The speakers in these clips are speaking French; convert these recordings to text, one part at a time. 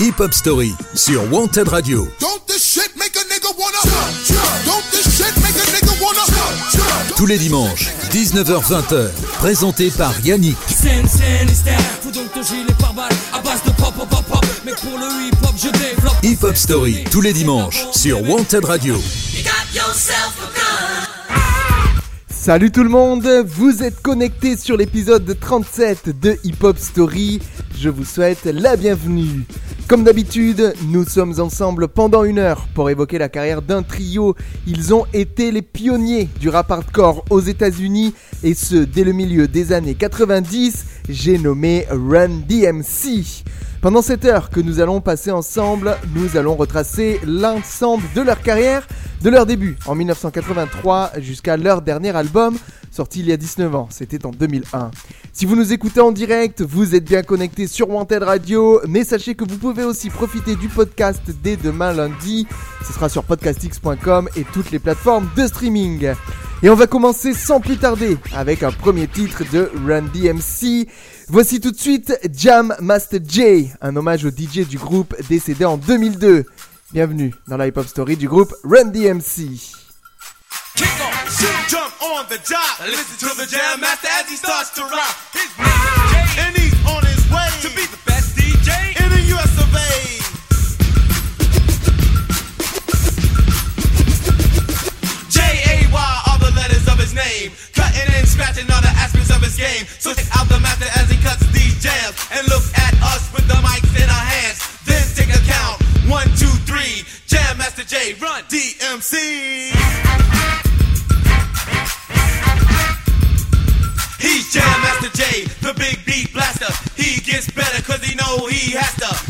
Hip Hop Story sur Wanted Radio. Tous les dimanches, 19h-20h, présenté par Yannick. Hip Hop Story, tous les dimanches, sur Wanted Radio. Salut tout le monde, vous êtes connectés sur l'épisode 37 de Hip Hop Story. Je vous souhaite la bienvenue. Comme d'habitude, nous sommes ensemble pendant une heure pour évoquer la carrière d'un trio. Ils ont été les pionniers du rap hardcore aux États-Unis et ce dès le milieu des années 90. J'ai nommé Run DMC. Pendant cette heure que nous allons passer ensemble, nous allons retracer l'ensemble de leur carrière, de leur début en 1983 jusqu'à leur dernier album, sorti il y a 19 ans, c'était en 2001. Si vous nous écoutez en direct, vous êtes bien connecté sur Wanted Radio, mais sachez que vous pouvez aussi profiter du podcast dès demain lundi. Ce sera sur podcastx.com et toutes les plateformes de streaming. Et on va commencer sans plus tarder avec un premier titre de Run DMC. Voici tout de suite Jam Master J, un hommage au DJ du groupe décédé en 2002. Bienvenue dans la hip-hop story du groupe Run DMC. Kick off, shoot, jump on the job. Listen to the jam master as he starts to rock. His name is Jay, and he's on his way to be the best DJ in the US of A. J-A-Y are the letters of his name. Cutting and scratching all the aspects of his game. So check out the master as he cuts these jams. And look at us with the mics in our hands. Then take a count. One, two, three. Jam Master J, run DMC. He has to.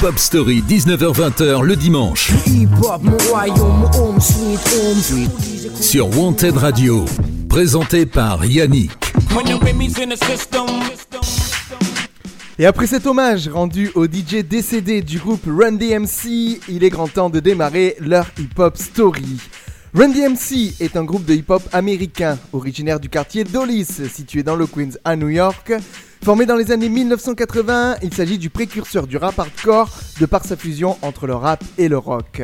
Hip Hop Story, 19h-20h le dimanche. Sur Wanted Radio. Présenté par Yannick. Et après cet hommage rendu au DJ décédé du groupe Run DMC, il est grand temps de démarrer leur hip-hop story. Run DMC est un groupe de hip-hop américain, originaire du quartier Dulles, situé dans le Queens à New York. Formé dans les années 1980, il s'agit du précurseur du rap hardcore de par sa fusion entre le rap et le rock.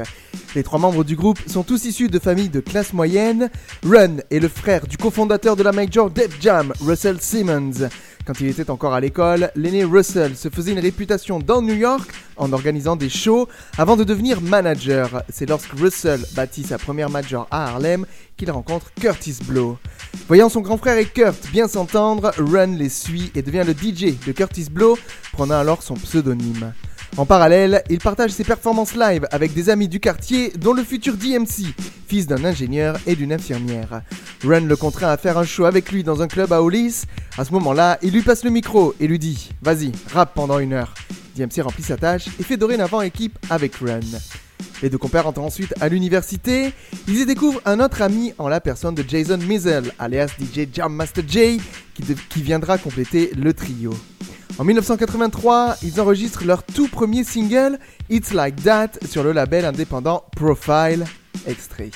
Les trois membres du groupe sont tous issus de familles de classe moyenne. Run est le frère du cofondateur de la major Def Jam, Russell Simmons. Quand il était encore à l'école, l'aîné Russell se faisait une réputation dans New York en organisant des shows avant de devenir manager. C'est lorsque Russell bâtit sa première major à Harlem qu'il rencontre Curtis Blow. Voyant son grand frère et Kurt bien s'entendre, Run les suit et devient le DJ de Curtis Blow, prenant alors son pseudonyme. En parallèle, il partage ses performances live avec des amis du quartier, dont le futur DMC, fils d'un ingénieur et d'une infirmière. Run le contraint à faire un show avec lui dans un club à Hollis. À ce moment-là, il lui passe le micro et lui dit Vas-y, rappe pendant une heure. DMC remplit sa tâche et fait dorénavant équipe avec Run. Les deux compères entrent ensuite à l'université. Ils y découvrent un autre ami en la personne de Jason Mizel, alias DJ Jam Master J, qui, viendra compléter le trio. En 1983, ils enregistrent leur tout premier single, It's Like That, sur le label indépendant Profile. Extrait.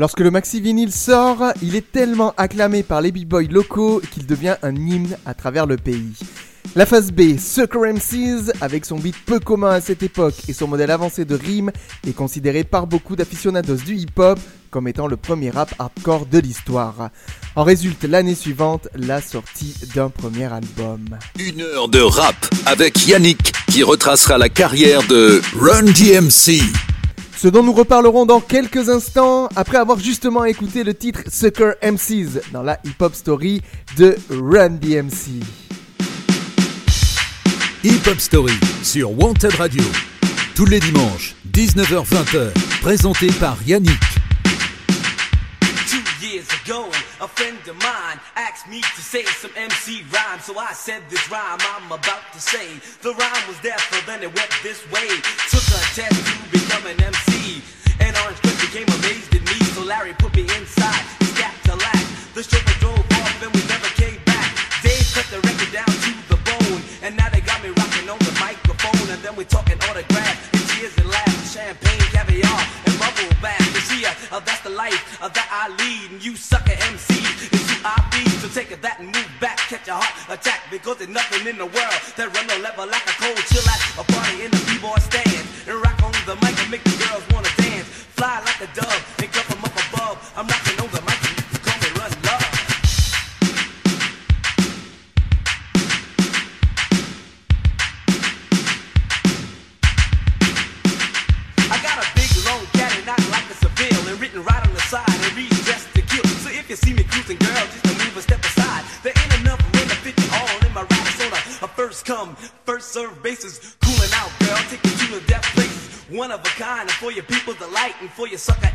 Lorsque le maxi vinyle sort, il est tellement acclamé par les b-boys locaux qu'il devient un hymne à travers le pays. La phase B, Sucker MCs, avec son beat peu commun à cette époque et son modèle avancé de rime, est considéré par beaucoup d'aficionados du hip-hop comme étant le premier rap hardcore de l'histoire. En résulte l'année suivante la sortie d'un premier album. Une heure de rap avec Yannick qui retracera la carrière de Run DMC. Ce dont nous reparlerons dans quelques instants après avoir justement écouté le titre Sucker MCs dans la hip-hop story de Run DMC. Hip Hop Story sur Wanted Radio. Tous les dimanches, 19h-20h. Présenté par Yannick. Two years ago, a friend of mine asked me to say some MC rhyme. So I said this rhyme I'm about to say. The rhyme was there, so then it went this way. Took a test to become an Because there's nothing in the world that run no level like a cold for your sucker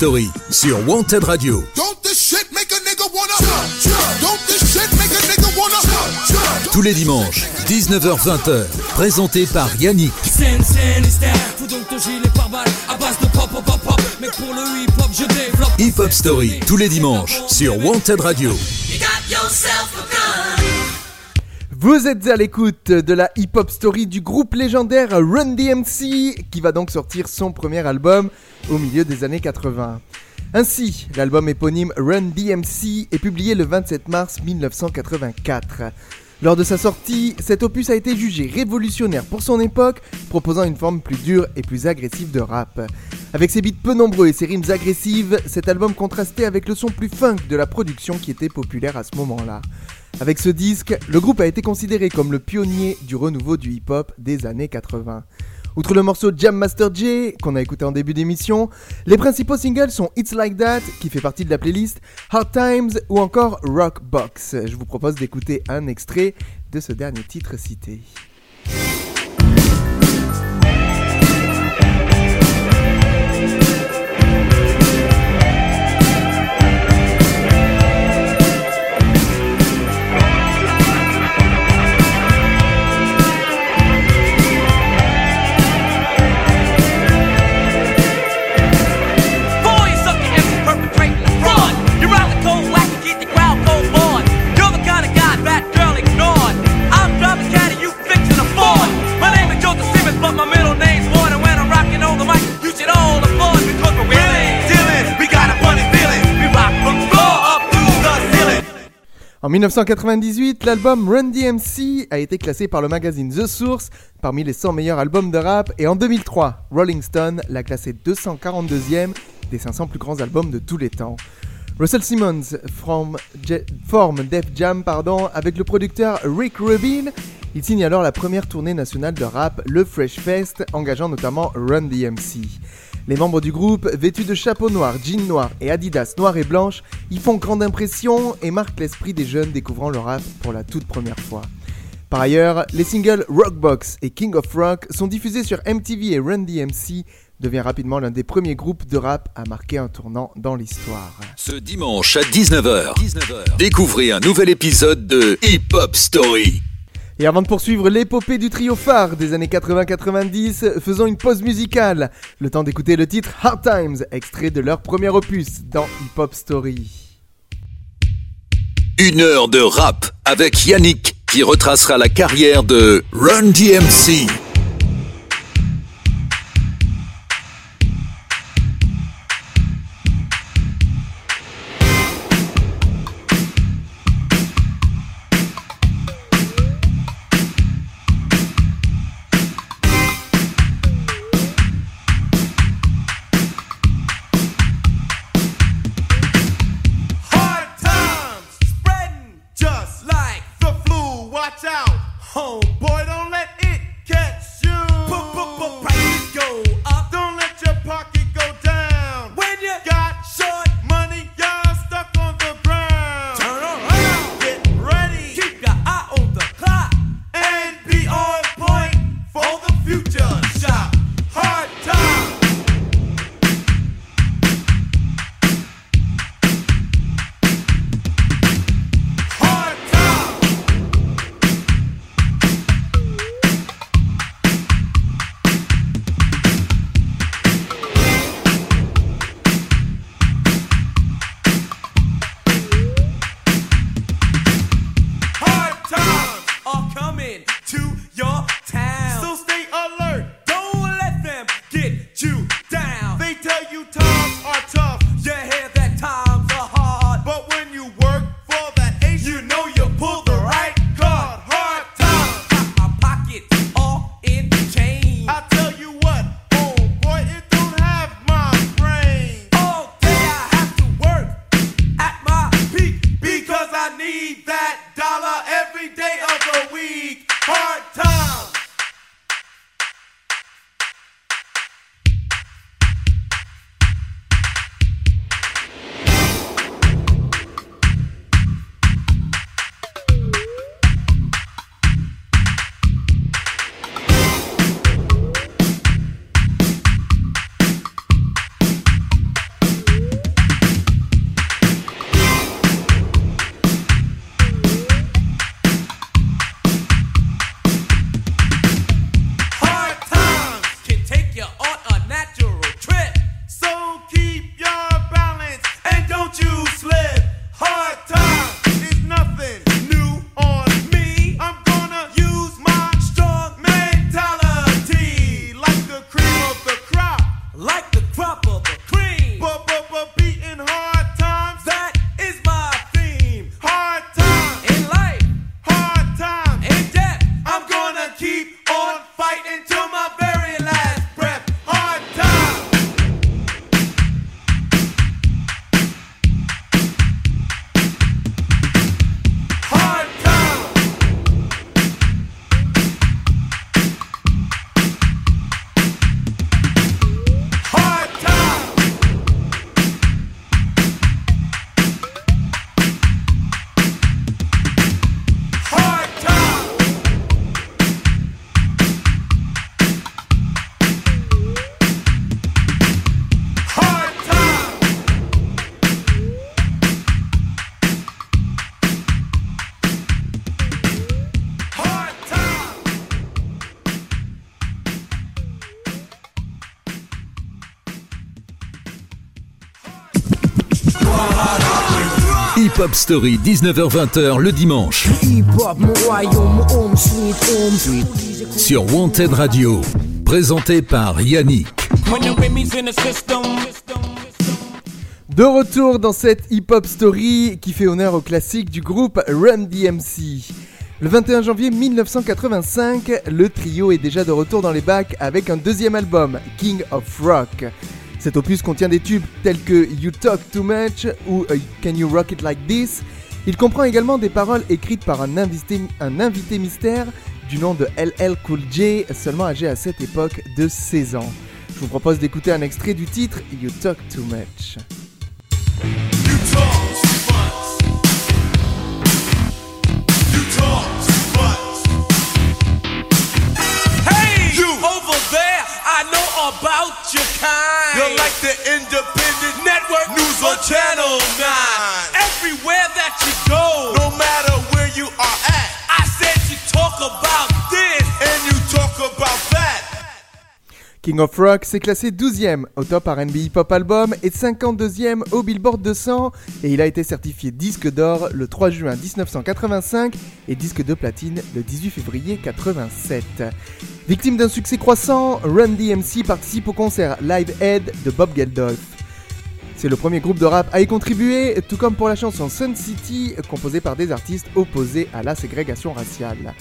Story sur Wanted Radio. Don't this shit make a nigga wanna Don't this shit make a nigga wanna Tous les dimanches, 19h-20h. Présenté par Yannick. Hip hop Story, tous les dimanches sur Wanted Radio. You got yourself a gun Vous êtes à l'écoute de la hip-hop story du groupe légendaire Run DMC qui va donc sortir son premier album au milieu des années 80. Ainsi, l'album éponyme Run DMC est publié le 27 mars 1984. Lors de sa sortie, cet opus a été jugé révolutionnaire pour son époque, proposant une forme plus dure et plus agressive de rap. Avec ses beats peu nombreux et ses rimes agressives, cet album contrastait avec le son plus funk de la production qui était populaire à ce moment-là. Avec ce disque, le groupe a été considéré comme le pionnier du renouveau du hip-hop des années 80. Outre le morceau Jam Master J, qu'on a écouté en début d'émission, les principaux singles sont It's Like That, qui fait partie de la playlist, Hard Times ou encore Rock Box. Je vous propose d'écouter un extrait de ce dernier titre cité. En 1998, l'album Run DMC a été classé par le magazine The Source parmi les 100 meilleurs albums de rap et en 2003, Rolling Stone l'a classé 242e des 500 plus grands albums de tous les temps. Russell Simmons from forme Def Jam pardon, avec le producteur Rick Rubin. Il signe alors la première tournée nationale de rap, le Fresh Fest, engageant notamment Run DMC. Les membres du groupe, vêtus de chapeau noir, jean noir et Adidas noir et blanche, y font grande impression et marquent l'esprit des jeunes découvrant le rap pour la toute première fois. Par ailleurs, les singles Rockbox et King of Rock sont diffusés sur MTV et Run DMC devient rapidement l'un des premiers groupes de rap à marquer un tournant dans l'histoire. Ce dimanche à 19h, découvrez un nouvel épisode de Hip Hop Story. Et avant de poursuivre l'épopée du trio phare des années 80-90, faisons une pause musicale. Le temps d'écouter le titre Hard Times, extrait de leur premier opus dans Hip Hop Story. Une heure de rap avec Yannick qui retracera la carrière de Run DMC. Hop Story, 19h-20h le dimanche. Sur Wanted Radio. Présenté par Yannick. De retour dans cette hip-hop story qui fait honneur au classique du groupe Run DMC. Le 21 janvier 1985, le trio est déjà de retour dans les bacs avec un deuxième album, King of Rock. Cet opus contient des tubes tels que You Talk Too Much ou euh, Can You Rock It Like This. Il comprend également des paroles écrites par un invité, mystère du nom de LL Cool J, seulement âgé à cette époque de 16 ans. Je vous propose d'écouter un extrait du titre You Talk Too Much. Your kind. You're like the independent network news on Channel 9. Everywhere that you go, No matter where you are at, I said you talk about this. and you talk about that. King of Rock s'est classé 12e au top RB Hip Hop Album et 52e au Billboard 200 et il a été certifié disque d'or le 3 juin 1985 et disque de platine le 18 février 87. Victime d'un succès croissant, Run DMC participe au concert Live Aid de Bob Geldof. C'est le premier groupe de rap à y contribuer, tout comme pour la chanson Sun City, composée par des artistes opposés à la ségrégation raciale.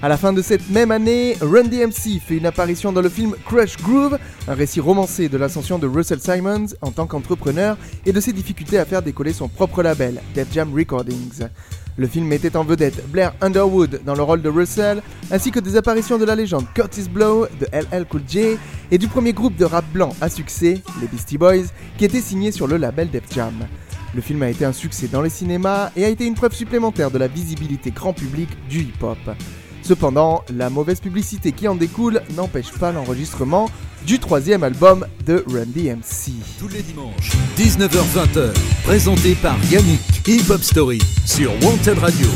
À la fin de cette même année, Run DMC fait une apparition dans le film Crush Groove, un récit romancé de l'ascension de Russell Simons en tant qu'entrepreneur et de ses difficultés à faire décoller son propre label, Def Jam Recordings. Le film mettait en vedette Blair Underwood dans le rôle de Russell, ainsi que des apparitions de la légende Curtis Blow, de LL Cool J et du premier groupe de rap blanc à succès, les Beastie Boys, qui était signé sur le label Def Jam. Le film a été un succès dans les cinémas et a été une preuve supplémentaire de la visibilité grand public du hip-hop. Cependant, la mauvaise publicité qui en découle n'empêche pas l'enregistrement du troisième album de Run DMC. Tous les dimanches, 19h-20h. Présenté par Yannick. Hip Hop Story sur Wanted Radio.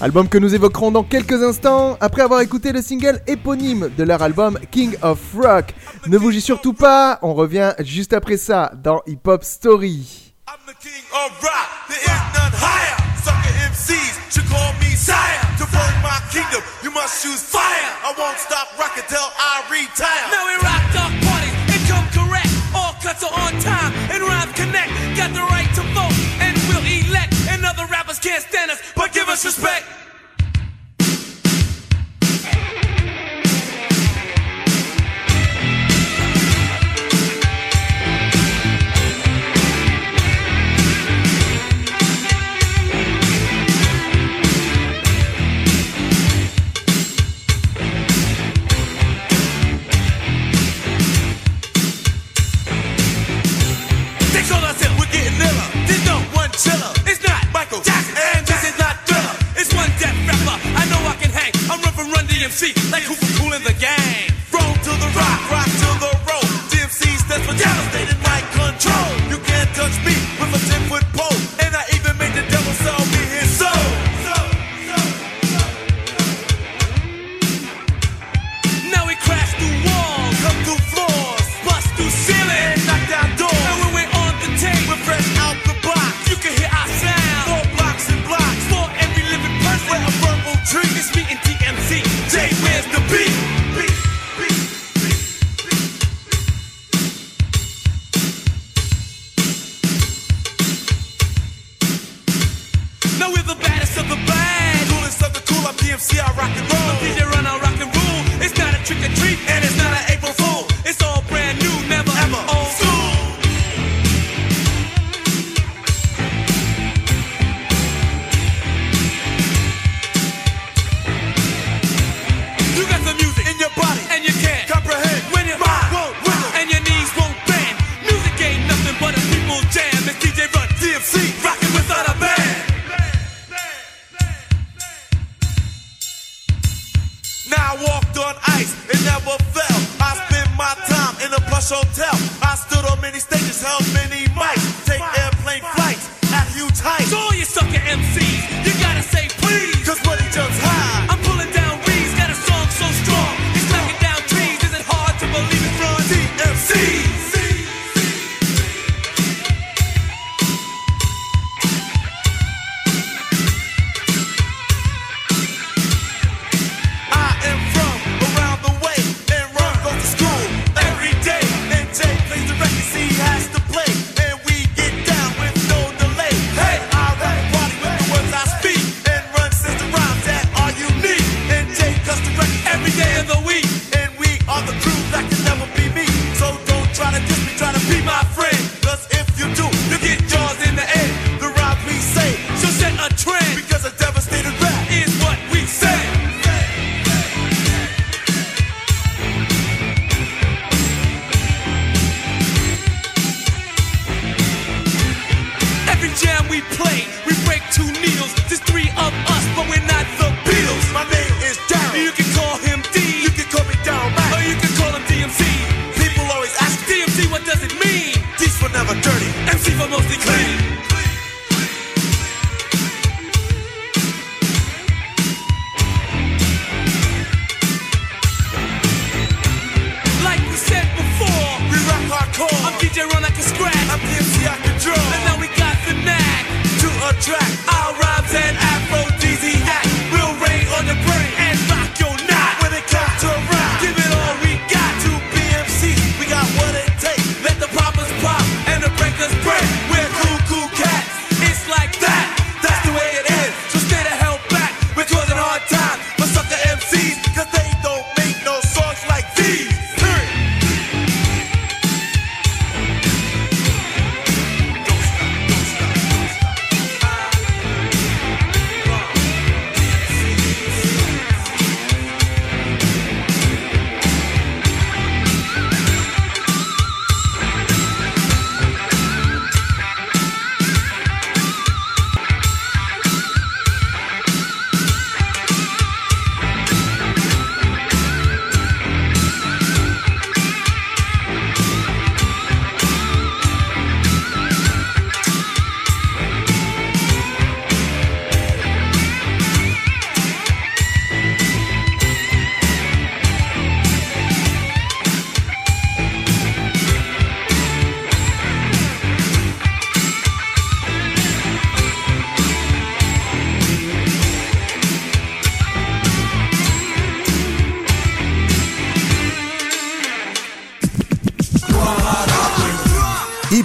Album que nous évoquerons dans quelques instants après avoir écouté le single éponyme de leur album King of Rock. Ne bougez surtout pas, on revient juste après ça dans Hip Hop Story. I'm the king of rock. There is none higher. Sucker MCs should call me sire. To burn my kingdom, you must choose fire. I won't stop rocking till I retire. Now we rock us, but know I can hang. I'm run from Run DMC like Hooper Cool in the gang. Roll to the rock, rock to the roll. DMC stands for devastated mic control.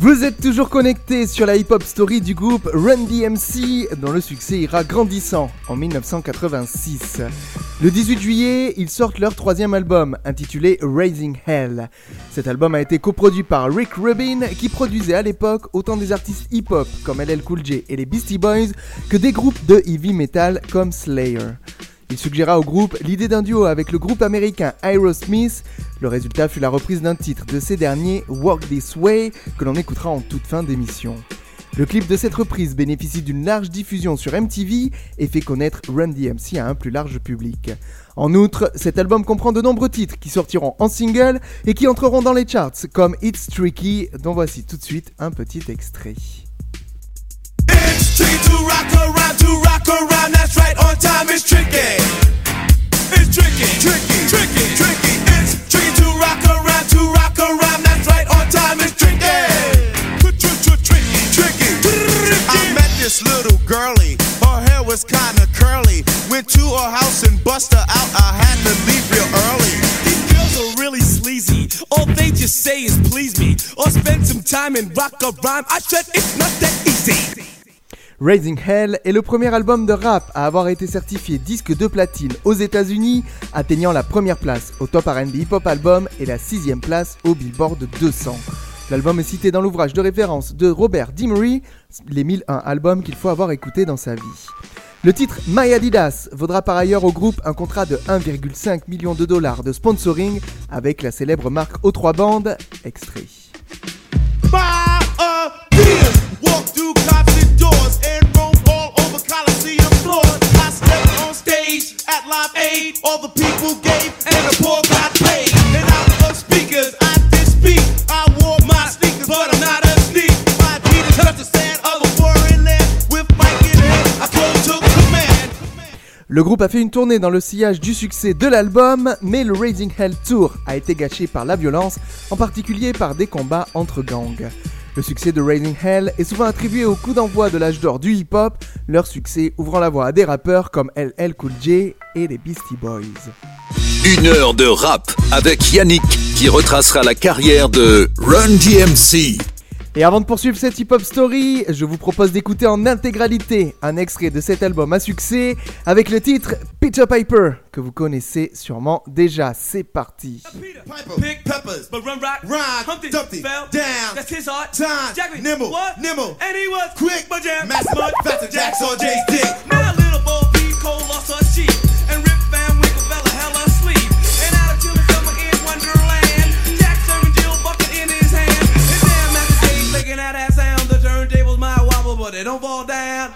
Vous êtes toujours connectés sur la hip-hop story du groupe Run DMC, dont le succès ira grandissant en 1986. Le 18 juillet, ils sortent leur troisième album, intitulé Raising Hell. Cet album a été coproduit par Rick Rubin, qui produisait à l'époque autant des artistes hip-hop comme LL Cool J et les Beastie Boys que des groupes de heavy metal comme Slayer. Il suggéra au groupe l'idée d'un duo avec le groupe américain Aerosmith. Le résultat fut la reprise d'un titre de ces derniers, Walk This Way, que l'on écoutera en toute fin d'émission. Le clip de cette reprise bénéficie d'une large diffusion sur MTV et fait connaître Run DMC à un plus large public. En outre, cet album comprend de nombreux titres qui sortiront en single et qui entreront dans les charts, comme It's Tricky, dont voici tout de suite un petit extrait. It's tricky to rock around, to rock around. That's right, on time is tricky. It's tricky, tricky, tricky, tricky. It's tricky to rock around, to rock around. That's right, on time is tricky. Tricky, tricky. I met this little girlie. Her hair was kinda curly. Went to her house and bust her out. I had to leave real early. These girls are really sleazy. All they just say is please me. Or spend some time and rock a rhyme. I said it's not that easy. Raising Hell est le premier album de rap à avoir été certifié disque de platine aux États-Unis, atteignant la première place au Top R&B Hip Hop Album et la sixième place au Billboard 200. L'album est cité dans l'ouvrage de référence de Robert Dimery, les 1001 albums qu'il faut avoir écoutés dans sa vie. Le titre My Adidas vaudra par ailleurs au groupe un contrat de 1,5 million de dollars de sponsoring avec la célèbre marque O3 Band, extrait. Buy a beer. Walk Le groupe a fait une tournée dans le sillage du succès de l'album, mais le Raising Hell Tour a été gâché par la violence, en particulier par des combats entre gangs. Le succès de Raising Hell est souvent attribué au coup d'envoi de l'âge d'or du hip-hop, leur succès ouvrant la voie à des rappeurs comme LL Cool J et les Beastie Boys. Une heure de rap avec Yannick qui retracera la carrière de Run DMC. Et avant de poursuivre cette hip-hop story, je vous propose d'écouter en intégralité un extrait de cet album à succès avec le titre Peter Piper que vous connaissez sûrement déjà. C'est parti. shaking that ass sound. The turntables might wobble, but they don't fall down.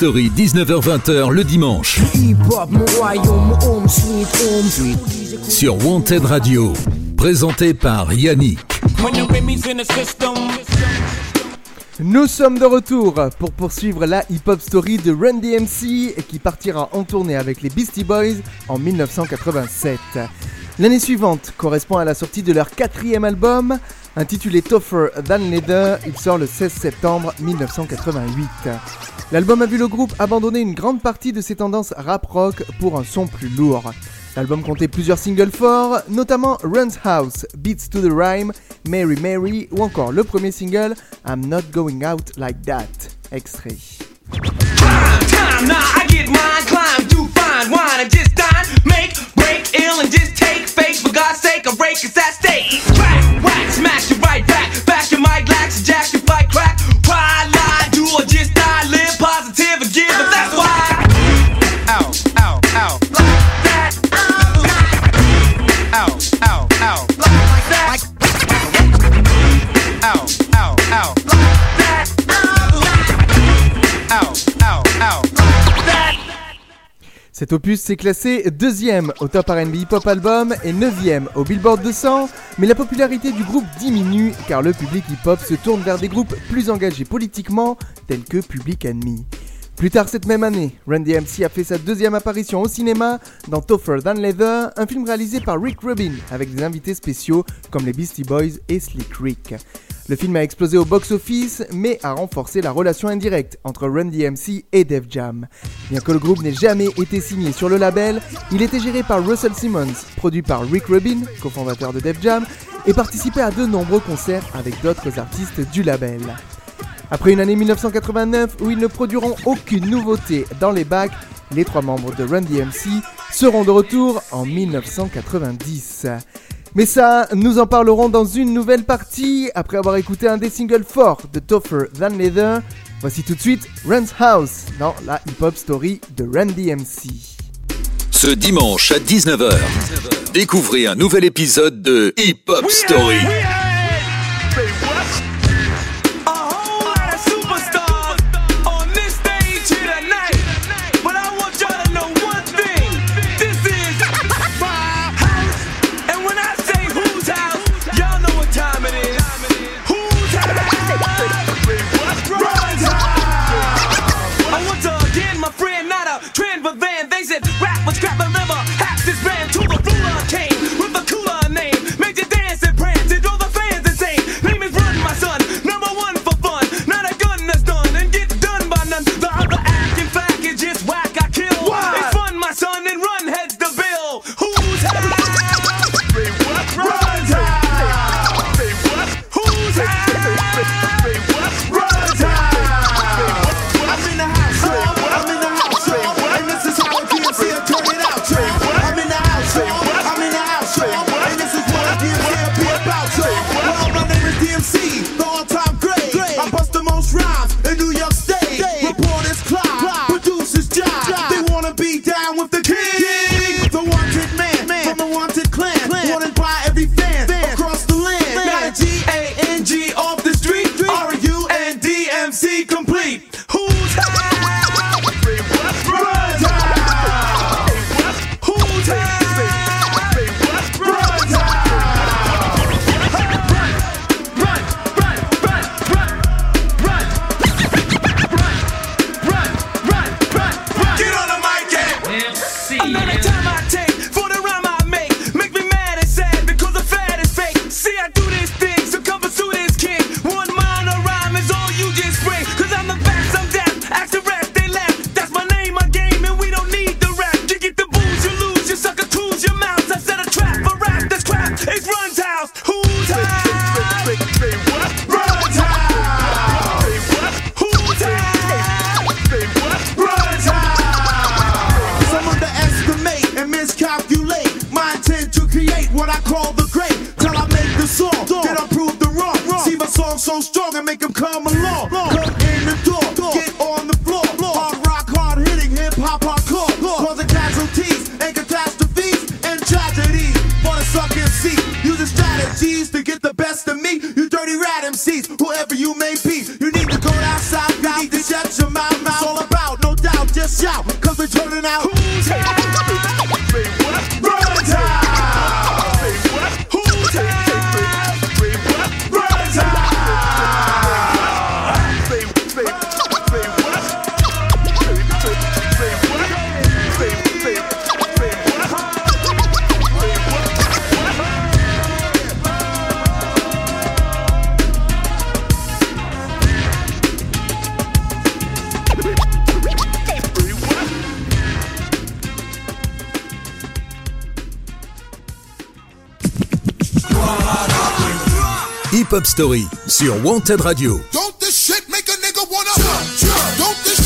19h-20h le dimanche. Sur Wanted Radio, présenté par Yannick. Nous sommes de retour pour poursuivre la hip-hop story de Run DMC qui partira en tournée avec les Beastie Boys en 1987. L'année suivante correspond à la sortie de leur quatrième album Intitulé Tougher Than Leather, il sort le 16 septembre 1988. L'album a vu le groupe abandonner une grande partie de ses tendances rap rock pour un son plus lourd. L'album comptait plusieurs singles forts, notamment Run's House, Beats to the Rhyme, Mary Mary ou encore le premier single I'm Not Going Out Like That, extrait. Cet opus s'est classé deuxième au top R&B Hip Hop Album et neuvième au Billboard 200, mais la popularité du groupe diminue car le public hip-hop se tourne vers des groupes plus engagés politiquement, tels que Public Enemy. Plus tard cette même année, Randy MC a fait sa deuxième apparition au cinéma dans Tougher Than Leather, un film réalisé par Rick Rubin avec des invités spéciaux comme les Beastie Boys et Slick Rick. Le film a explosé au box-office, mais a renforcé la relation indirecte entre Randy MC et Def Jam. Bien que le groupe n'ait jamais été signé sur le label, il était géré par Russell Simmons, produit par Rick Rubin, cofondateur de Def Jam, et participait à de nombreux concerts avec d'autres artistes du label. Après une année 1989 où ils ne produiront aucune nouveauté dans les bacs, les trois membres de Run DMC seront de retour en 1990. Mais ça, nous en parlerons dans une nouvelle partie après avoir écouté un des singles forts de Tougher Than Leather. Voici tout de suite Run's House dans la hip-hop story de Run DMC. Ce dimanche à 19h, découvrez un nouvel épisode de Hip Hop Story. So strong and make them come along. Come in the door, get on the floor. Hard rock, hard hitting, hip hop, hardcore. Causing casualties and catastrophes and tragedies for the sucking seat. Using strategies to get the best of me. You dirty rat MCs, whoever you may be. You need to go south, you need to shut your mouth. It's all about, no doubt, just shout. Cause we're turning out.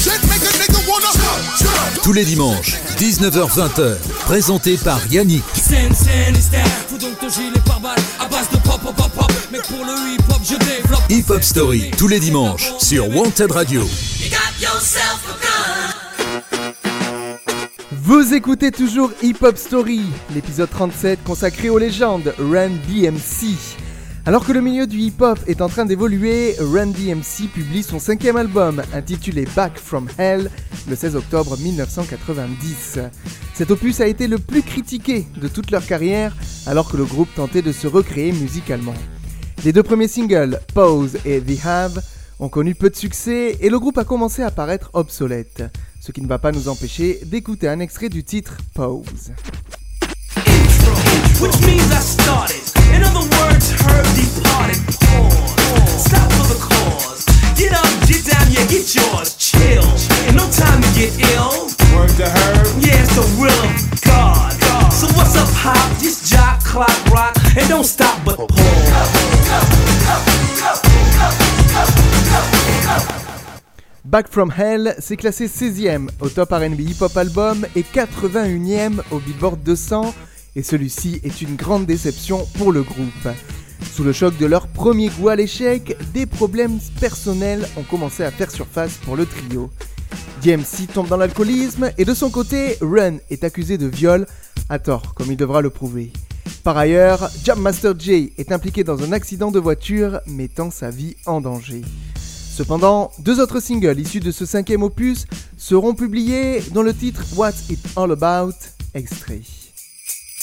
Shit make a nigga wanna Tous les dimanches, 19h-20h, présenté par Yannick. Scène, scène, style. Fous donc ton gilet par balle à base de pop, pop, pop, pop. Mec, pour le hip hop, je développe. Hip Hop Story, tous les dimanches, sur Wanted Radio. Vous écoutez toujours Hip Hop Story, l'épisode 37 consacré aux légendes Run DMC. Alors que le milieu du hip-hop est en train d'évoluer, Run DMC publie son cinquième album, intitulé Back from Hell, le 16 octobre 1990. Cet opus a été le plus critiqué de toute leur carrière, alors que le groupe tentait de se recréer musicalement. Les deux premiers singles, Pose et The Have, ont connu peu de succès et le groupe a commencé à paraître obsolète, ce qui ne va pas nous empêcher d'écouter un extrait du titre Pose. Which means I started. In other words, Herb departed. Pause. Stop for the cause. Get up, get down, yeah, get yours. Chill. Ain't no time to get ill. Word to her. Yeah, it's the will of God. So what's up, hop? Just jock, clock, rock, and don't stop but pause. Back from Hell s'est classé 16e au top RB Hip Hop Album et 81e au Billboard 200 et celui-ci est une grande déception pour le groupe. Sous le choc de leur premier goût à l'échec, des problèmes personnels ont commencé à faire surface pour le trio. DMC tombe dans l'alcoolisme et de son côté, Run est accusé de viol, à tort comme il devra le prouver. Par ailleurs, Jam Master Jay est impliqué dans un accident de voiture mettant sa vie en danger. Cependant, deux autres singles issus de ce cinquième opus seront publiés dont le titre What's It All About extrait.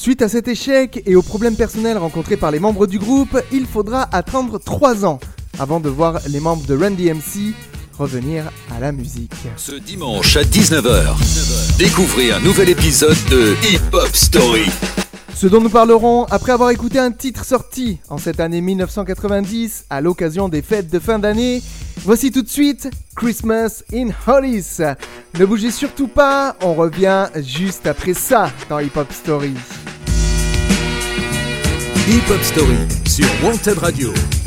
Suite à cet échec et aux problèmes personnels rencontrés par les membres du groupe, il faudra attendre 3 ans avant de voir les membres de Run DMC revenir à la musique. Ce dimanche à 19h, découvrez un nouvel épisode de Hip Hop Story. Ce dont nous parlerons après avoir écouté un titre sorti en cette année 1990 à l'occasion des fêtes de fin d'année. Voici tout de suite Christmas in Hollis. Ne bougez surtout pas, on revient juste après ça dans Hip Hop Story. Hip Hop Story sur Wanted Radio.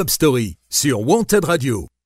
Hip Hop Story sur Wanted Radio.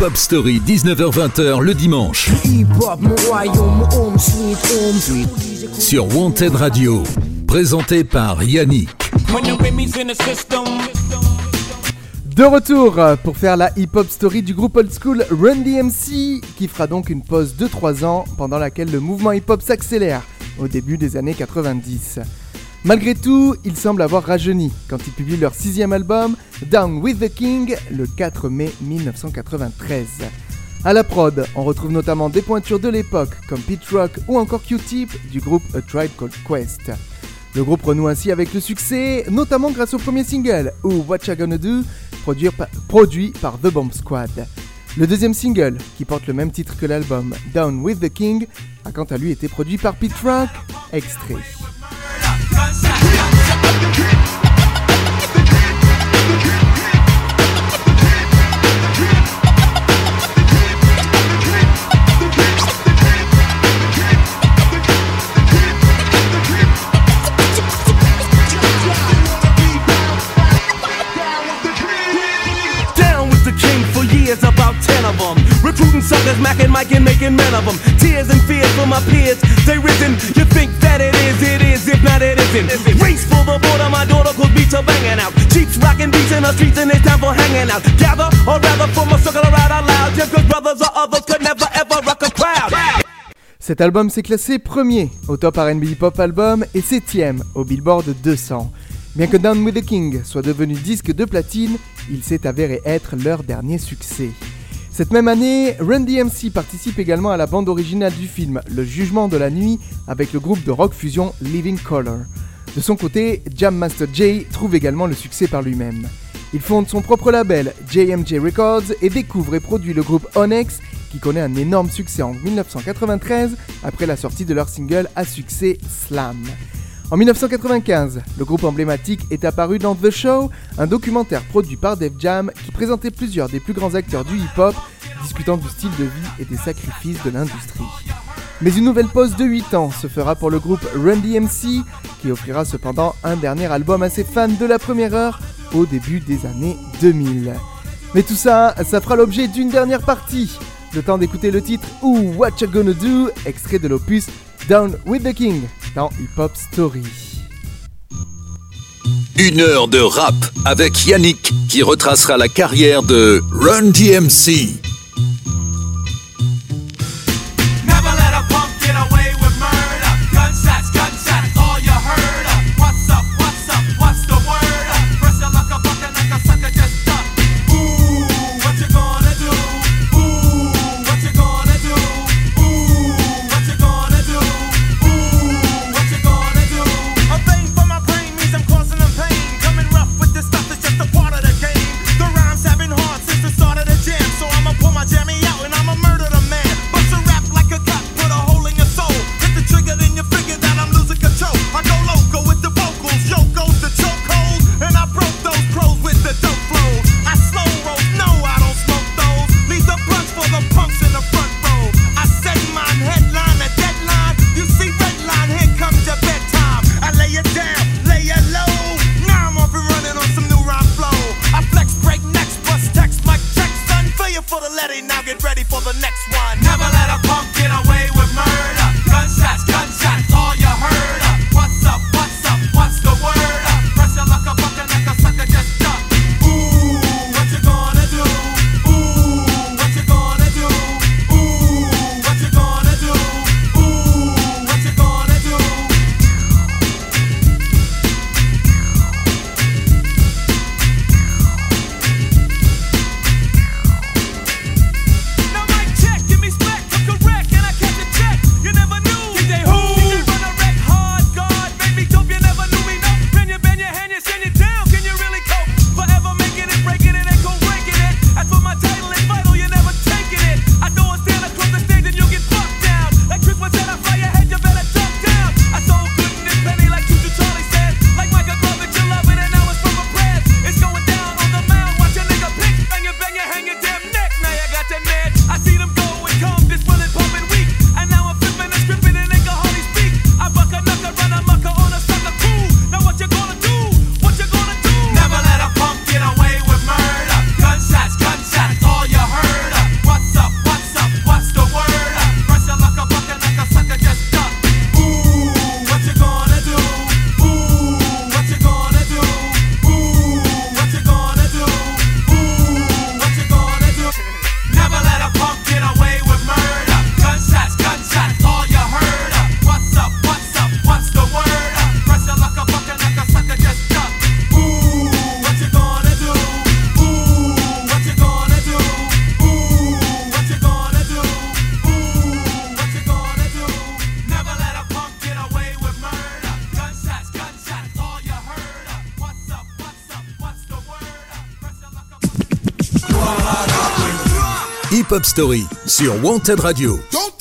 Hip Hop Story 19h-20h le dimanche sur Wanted Radio. Présenté par Yannick. De retour pour faire la hip-hop story du groupe old school Run DMC, qui fera donc une pause de 3 ans pendant laquelle le mouvement hip-hop s'accélère au début des années 90. Malgré tout, ils semblent avoir rajeuni quand ils publient leur sixième album, Down with the King, le 4 mai 1993. À la prod, on retrouve notamment des pointures de l'époque comme Pete Rock ou encore Q-Tip du groupe A Tribe Called Quest. Le groupe renoue ainsi avec le succès, notamment grâce au premier single, ou What You Gonna Do, produit par The Bomb Squad. Le deuxième single, qui porte le même titre que l'album, Down with the King, a quant à lui été produit par Pete Rock, extrait. Down Cet album s'est classé premier au top RB Hip Hop Album et septième au Billboard 200. Bien que Down with the King soit devenu disque de platine, il s'est avéré être leur dernier succès. Cette même année, Run DMC participe également à la bande originale du film Le Jugement de la Nuit avec le groupe de rock fusion Living Color. De son côté, Jam Master Jay trouve également le succès par lui-même. Il fonde son propre label, JMJ Records, et découvre et produit le groupe Onyx, qui connaît un énorme succès en 1993 après la sortie de leur single à succès Slam. En 1995, le groupe emblématique est apparu dans The Show, un documentaire produit par Def Jam qui présentait plusieurs des plus grands acteurs du hip-hop discutant du style de vie et des sacrifices de l'industrie. Mais une nouvelle pause de 8 ans se fera pour le groupe Run DMC, qui offrira cependant un dernier album à ses fans de la première heure au début des années 2000. Mais tout ça, ça fera l'objet d'une dernière partie. Le temps d'écouter le titre ou What Gonna Do, extrait de l'opus Down with the King dans Hip Hop Story. Une heure de rap avec Yannick qui retracera la carrière de Run DMC.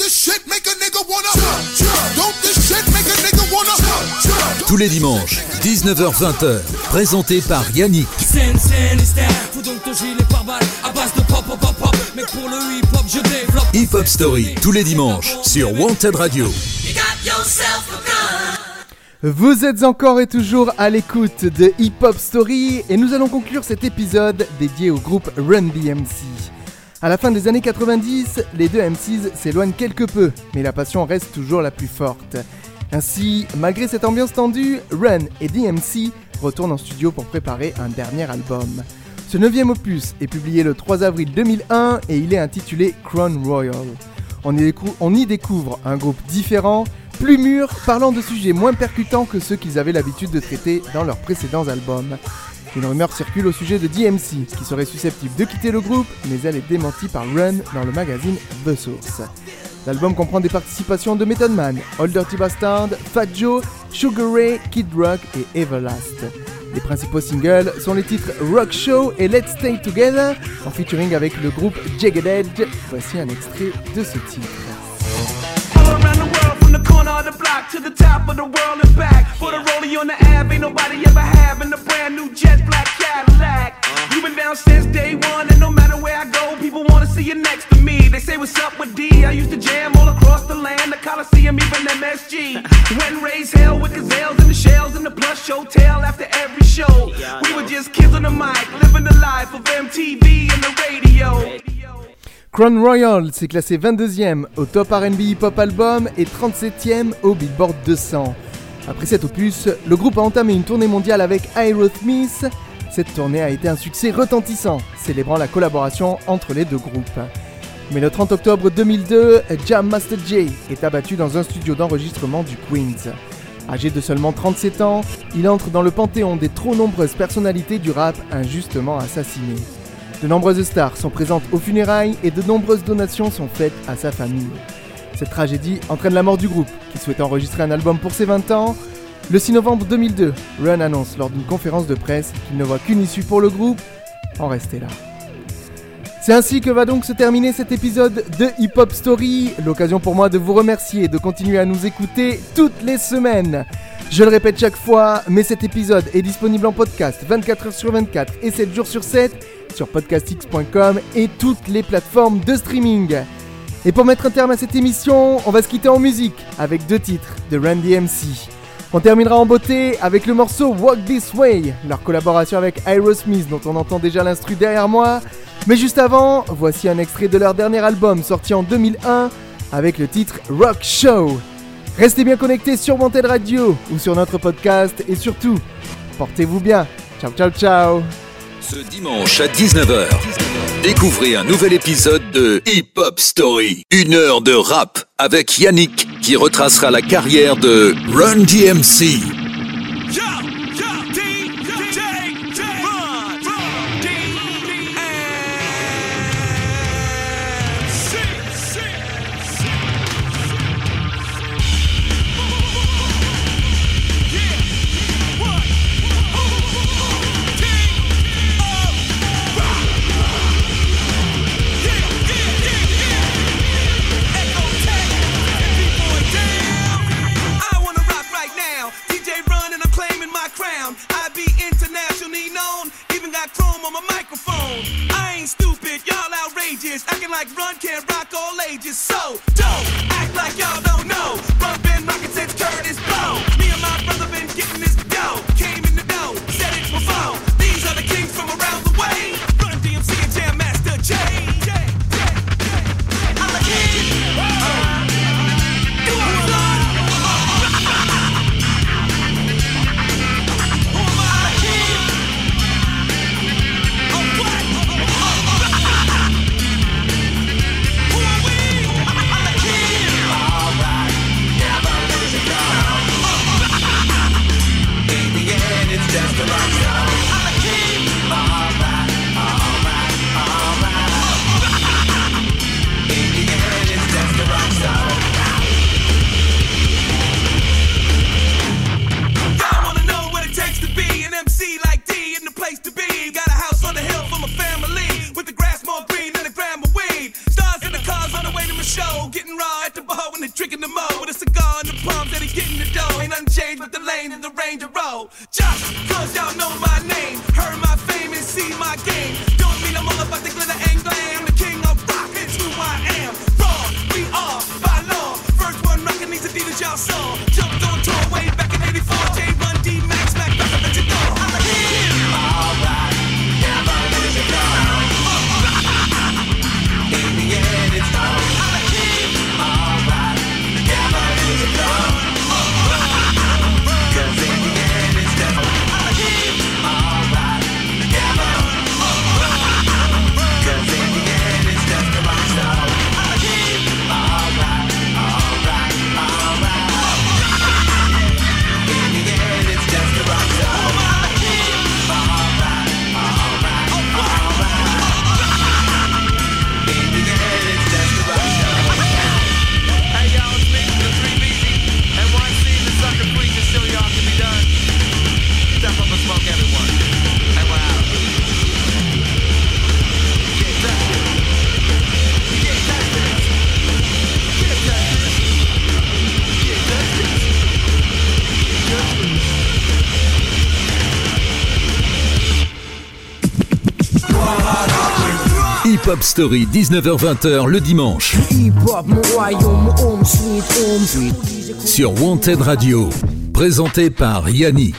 Shit make a nigga wanna? Tous les dimanches, 19h-20h, présenté par Yannick. Scène, scène, est Faut donc ton gilet par balle à base de pop, pop, pop, pop. Mais pour le hip hop, je développe. Hip Hop Story, tous les dimanches, sur Wanted Radio. Vous êtes encore et toujours à l'écoute de Hip Hop Story et nous allons conclure cet épisode dédié au groupe Run DMC. À la fin des années 90, les deux MCs s'éloignent quelque peu, mais la passion reste toujours la plus forte. Ainsi, malgré cette ambiance tendue, Run et DMC retournent en studio pour préparer un dernier album. Ce neuvième opus est publié le 3 avril 2001 et il est intitulé Crown Royal. On y, décou- on y découvre un groupe différent, plus mûr, parlant de sujets moins percutants que ceux qu'ils avaient l'habitude de traiter dans leurs précédents albums. Une rumeur circule au sujet de DMC, qui serait susceptible de quitter le groupe, mais elle est démentie par Run dans le magazine The Source. L'album comprend des participations de Method Man, Old Dirty Bastard, Fat Joe, Sugar Ray, Kid Rock et Everlast. Les principaux singles sont les titres Rock Show et Let's Stay Together, en featuring avec le groupe Jagged Edge. Voici un extrait de ce titre. Crown Royal s'est classé 22e au Top RB Hip Hop Album et 37e au Billboard 200. Après cet opus, le groupe a entamé une tournée mondiale avec Aerosmith. Cette tournée a été un succès retentissant, célébrant la collaboration entre les deux groupes. Mais le 30 octobre 2002, Jam Master Jay est abattu dans un studio d'enregistrement du Queens. Âgé de seulement 37 ans, il entre dans le panthéon des trop nombreuses personnalités du rap injustement assassinées. De nombreuses stars sont présentes aux funérailles et de nombreuses donations sont faites à sa famille. Cette tragédie entraîne la mort du groupe, qui souhaitait enregistrer un album pour ses 20 ans. Le 6 novembre 2002, Run annonce lors d'une conférence de presse qu'il ne voit qu'une issue pour le groupe, en rester là. C'est ainsi que va donc se terminer cet épisode de Hip Hop Story, l'occasion pour moi de vous remercier et de continuer à nous écouter toutes les semaines. Je le répète chaque fois, mais cet épisode est disponible en podcast 24h sur 24 et 7 jours sur 7 sur podcastx.com et toutes les plateformes de streaming. Et pour mettre un terme à cette émission, on va se quitter en musique avec deux titres de Randy MC. On terminera en beauté avec le morceau Walk This Way, leur collaboration avec Aerosmith dont on entend déjà l'instru derrière moi. Mais juste avant, voici un extrait de leur dernier album sorti en 2001 avec le titre Rock Show. Restez bien connectés sur Wanted Radio ou sur notre podcast et surtout, portez-vous bien. Ciao ciao ciao Ce dimanche à 19h, découvrez un nouvel épisode de Hip Hop Story. Une heure de rap avec Yannick qui retracera la carrière de Run DMC. I ain't stupid, y'all outrageous. Acting like Run can't rock all ages. So don't act like y'all don't know. Run since Curtis. Me and my brother been getting this dough. Came in the dough, said. These are the kings from around the way. Run DMC and Jam Master J. raw at the bar when they drinking the mo with a cigar in the palms that he getting the dough. Ain't nothing changed but the lane and the range of road. Just cause y'all know my name, heard my fame and see my game. Don't mean I'm all about the glitter and glam. The king of rock, it's who I am. Raw, we are by law. First one rocking these Adidas y'all saw. Jumped on tour. Hip-hop Story, 19h-20h le dimanche. Sur Wanted Radio, présenté par Yannick.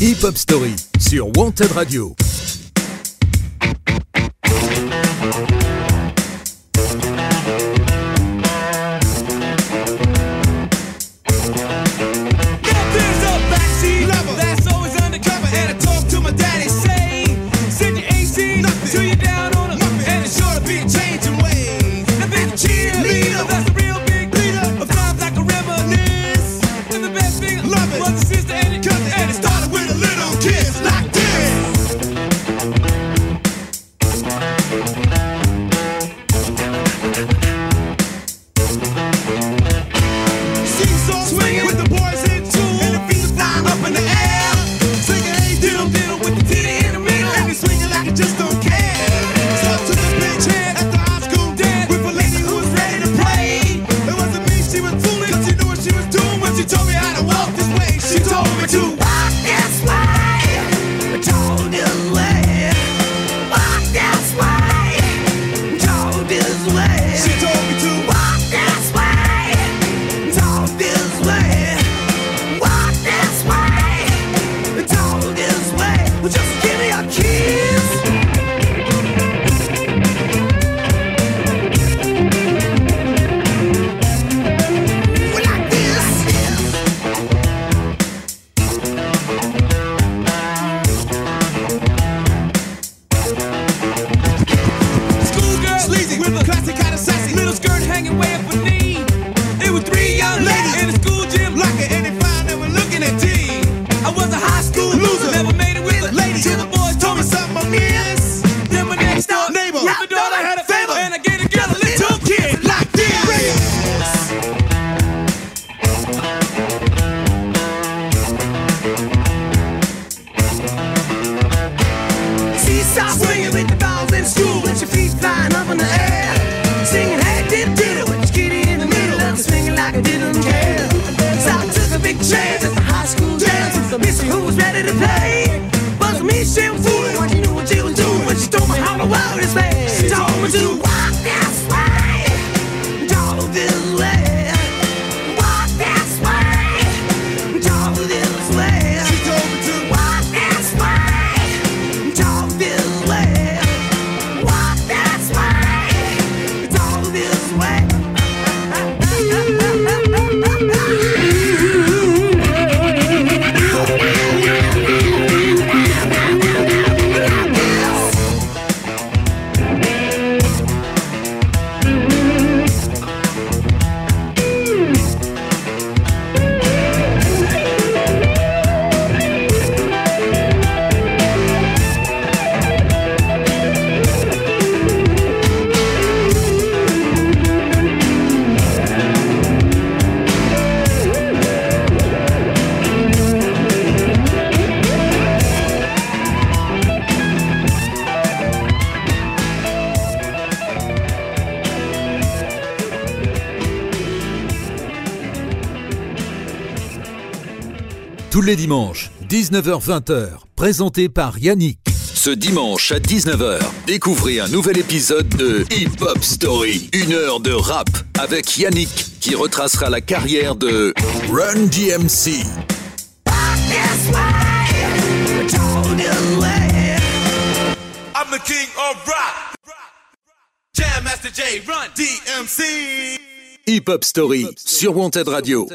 Hip Hop Story sur Wanted Radio. Les dimanches, 19h-20h, présenté par Yannick. Ce dimanche à 19h, découvrez un nouvel épisode de Hip Hop Story. Une heure de rap avec Yannick qui retracera la carrière de Run DMC. I'm the king of rock. Jam Master J, run DMC. Hip Hop Story sur Wanted Radio.